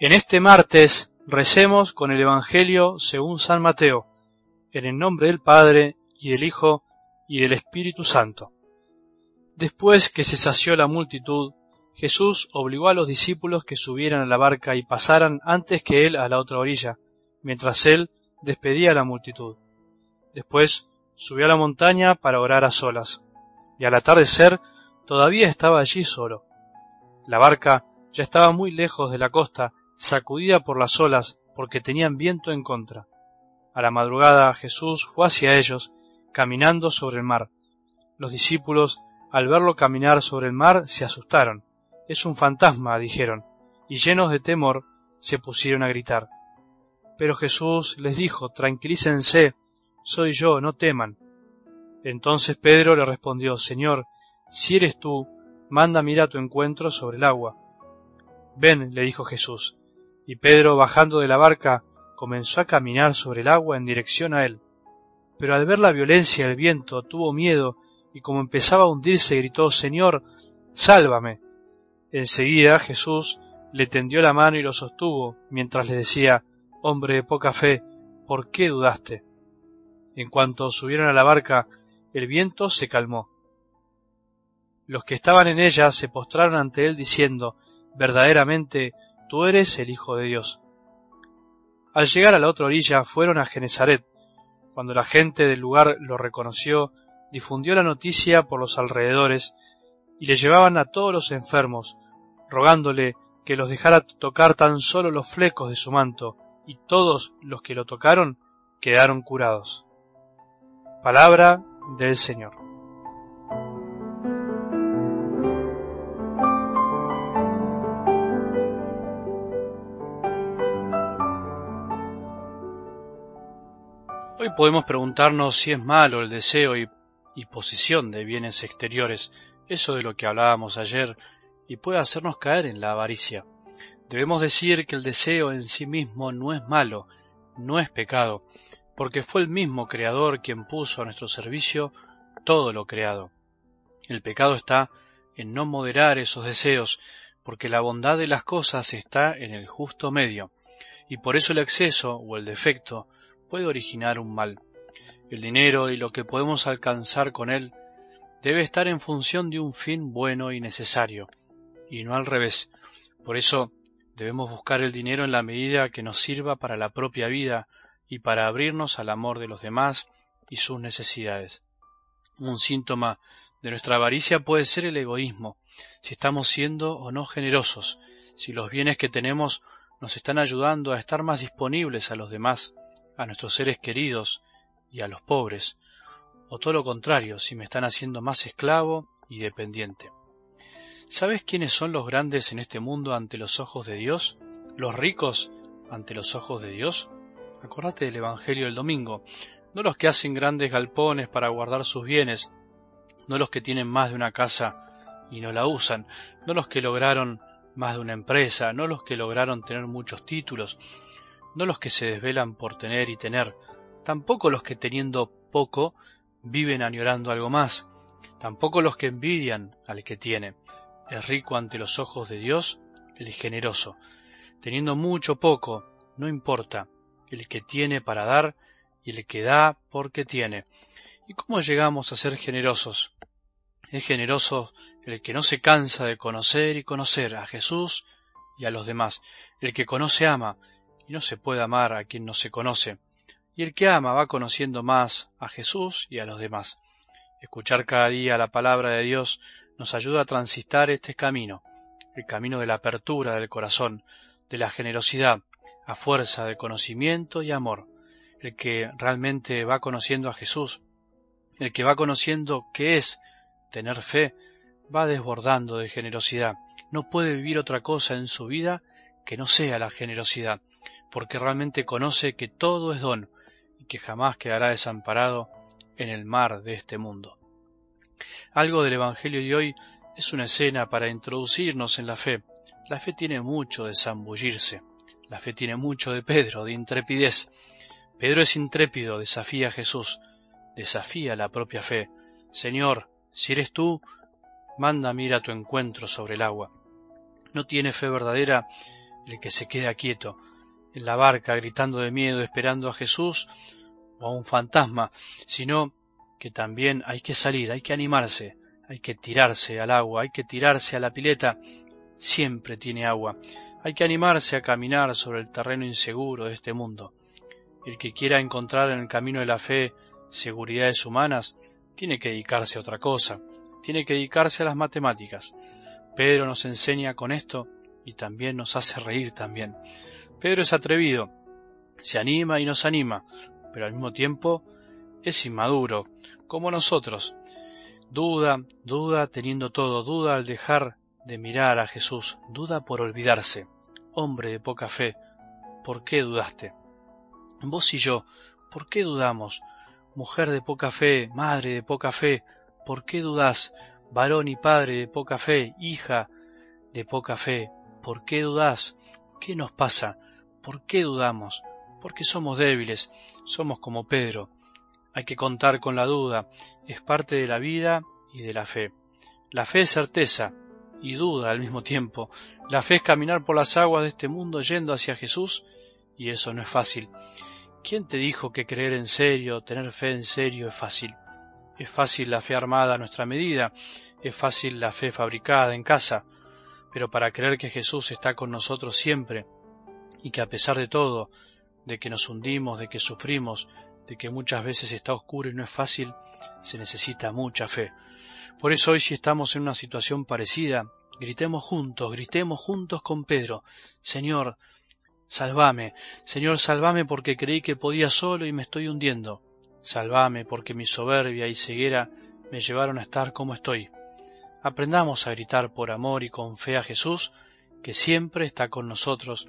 En este martes recemos con el Evangelio según San Mateo, en el nombre del Padre y del Hijo y del Espíritu Santo. Después que se sació la multitud, Jesús obligó a los discípulos que subieran a la barca y pasaran antes que él a la otra orilla, mientras él despedía a la multitud. Después subió a la montaña para orar a solas, y al atardecer todavía estaba allí solo. La barca ya estaba muy lejos de la costa sacudida por las olas, porque tenían viento en contra. A la madrugada Jesús fue hacia ellos, caminando sobre el mar. Los discípulos, al verlo caminar sobre el mar, se asustaron. Es un fantasma, dijeron, y llenos de temor, se pusieron a gritar. Pero Jesús les dijo, tranquilícense, soy yo, no teman. Entonces Pedro le respondió, Señor, si eres tú, manda a tu encuentro sobre el agua. Ven, le dijo Jesús y Pedro, bajando de la barca, comenzó a caminar sobre el agua en dirección a él. Pero al ver la violencia del viento tuvo miedo y como empezaba a hundirse gritó Señor, sálvame. Enseguida Jesús le tendió la mano y lo sostuvo, mientras le decía Hombre de poca fe, ¿por qué dudaste? En cuanto subieron a la barca, el viento se calmó. Los que estaban en ella se postraron ante él diciendo Verdaderamente tú eres el Hijo de Dios. Al llegar a la otra orilla fueron a Genezaret. Cuando la gente del lugar lo reconoció, difundió la noticia por los alrededores y le llevaban a todos los enfermos, rogándole que los dejara tocar tan solo los flecos de su manto, y todos los que lo tocaron quedaron curados. Palabra del Señor. Hoy podemos preguntarnos si es malo el deseo y, posesión de bienes exteriores, eso de lo que hablábamos ayer, y puede hacernos caer en la avaricia. Debemos decir que el deseo en sí mismo no es malo, no es pecado, porque fue el mismo Creador quien puso a nuestro servicio todo lo creado. El pecado está en no moderar esos deseos, porque la bondad de las cosas está en el justo medio, y por eso el exceso o el defecto puede originar un mal. El dinero y lo que podemos alcanzar con él debe estar en función de un fin bueno y necesario, y no al revés. Por eso debemos buscar el dinero en la medida que nos sirva para la propia vida y para abrirnos al amor de los demás y sus necesidades. Un síntoma de nuestra avaricia puede ser el egoísmo, si estamos siendo o no generosos, si los bienes que tenemos nos están ayudando a estar más disponibles a los demás, a nuestros seres queridos y a los pobres, o todo lo contrario, si me están haciendo más esclavo y dependiente. ¿Sabes quiénes son los grandes en este mundo ante los ojos de Dios? ¿Los ricos ante los ojos de Dios? Acordate del Evangelio del domingo, no los que hacen grandes galpones para guardar sus bienes, no los que tienen más de una casa y no la usan, no los que lograron más de una empresa, no los que lograron tener muchos títulos, no los que se desvelan por tener y tener, tampoco los que teniendo poco viven añorando algo más, tampoco los que envidian al que tiene. Es rico ante los ojos de Dios el generoso. Teniendo mucho poco, no importa, el que tiene para dar y el que da porque tiene. ¿Y cómo llegamos a ser generosos? Es generoso el que no se cansa de conocer y conocer a Jesús y a los demás. El que conoce ama, y no se puede amar a quien no se conoce, y el que ama va conociendo más a Jesús y a los demás. Escuchar cada día la palabra de Dios nos ayuda a transitar este camino, el camino de la apertura del corazón, de la generosidad, a fuerza de conocimiento y amor. El que realmente va conociendo a Jesús, el que va conociendo qué es tener fe, va desbordando de generosidad. No puede vivir otra cosa en su vida que no sea la generosidad porque realmente conoce que todo es don y que jamás quedará desamparado en el mar de este mundo. Algo del Evangelio de hoy es una escena para introducirnos en la fe. La fe tiene mucho de zambullirse, la fe tiene mucho de Pedro, de intrepidez. Pedro es intrépido, desafía a Jesús, desafía la propia fe. Señor, si eres tú, manda ir a tu encuentro sobre el agua. No tiene fe verdadera el que se queda quieto en la barca gritando de miedo esperando a Jesús o a un fantasma, sino que también hay que salir, hay que animarse, hay que tirarse al agua, hay que tirarse a la pileta, siempre tiene agua, hay que animarse a caminar sobre el terreno inseguro de este mundo. El que quiera encontrar en el camino de la fe seguridades humanas, tiene que dedicarse a otra cosa, tiene que dedicarse a las matemáticas. Pedro nos enseña con esto y también nos hace reír también. Pedro es atrevido, se anima y nos anima, pero al mismo tiempo es inmaduro, como nosotros. Duda, duda teniendo todo, duda al dejar de mirar a Jesús, duda por olvidarse. Hombre de poca fe, ¿por qué dudaste? Vos y yo, ¿por qué dudamos? Mujer de poca fe, madre de poca fe, ¿por qué dudás? Varón y padre de poca fe, hija de poca fe, ¿por qué dudás? ¿Qué nos pasa? ¿Por qué dudamos? Porque somos débiles, somos como Pedro, hay que contar con la duda, es parte de la vida y de la fe. La fe es certeza y duda al mismo tiempo. La fe es caminar por las aguas de este mundo yendo hacia Jesús y eso no es fácil. ¿Quién te dijo que creer en serio, tener fe en serio es fácil? Es fácil la fe armada a nuestra medida, es fácil la fe fabricada en casa, pero para creer que Jesús está con nosotros siempre y que a pesar de todo, de que nos hundimos, de que sufrimos, de que muchas veces está oscuro y no es fácil, se necesita mucha fe. Por eso hoy si estamos en una situación parecida, gritemos juntos, gritemos juntos con Pedro, Señor, salvame, Señor, salvame porque creí que podía solo y me estoy hundiendo. Salvame porque mi soberbia y ceguera me llevaron a estar como estoy. Aprendamos a gritar por amor y con fe a Jesús, que siempre está con nosotros,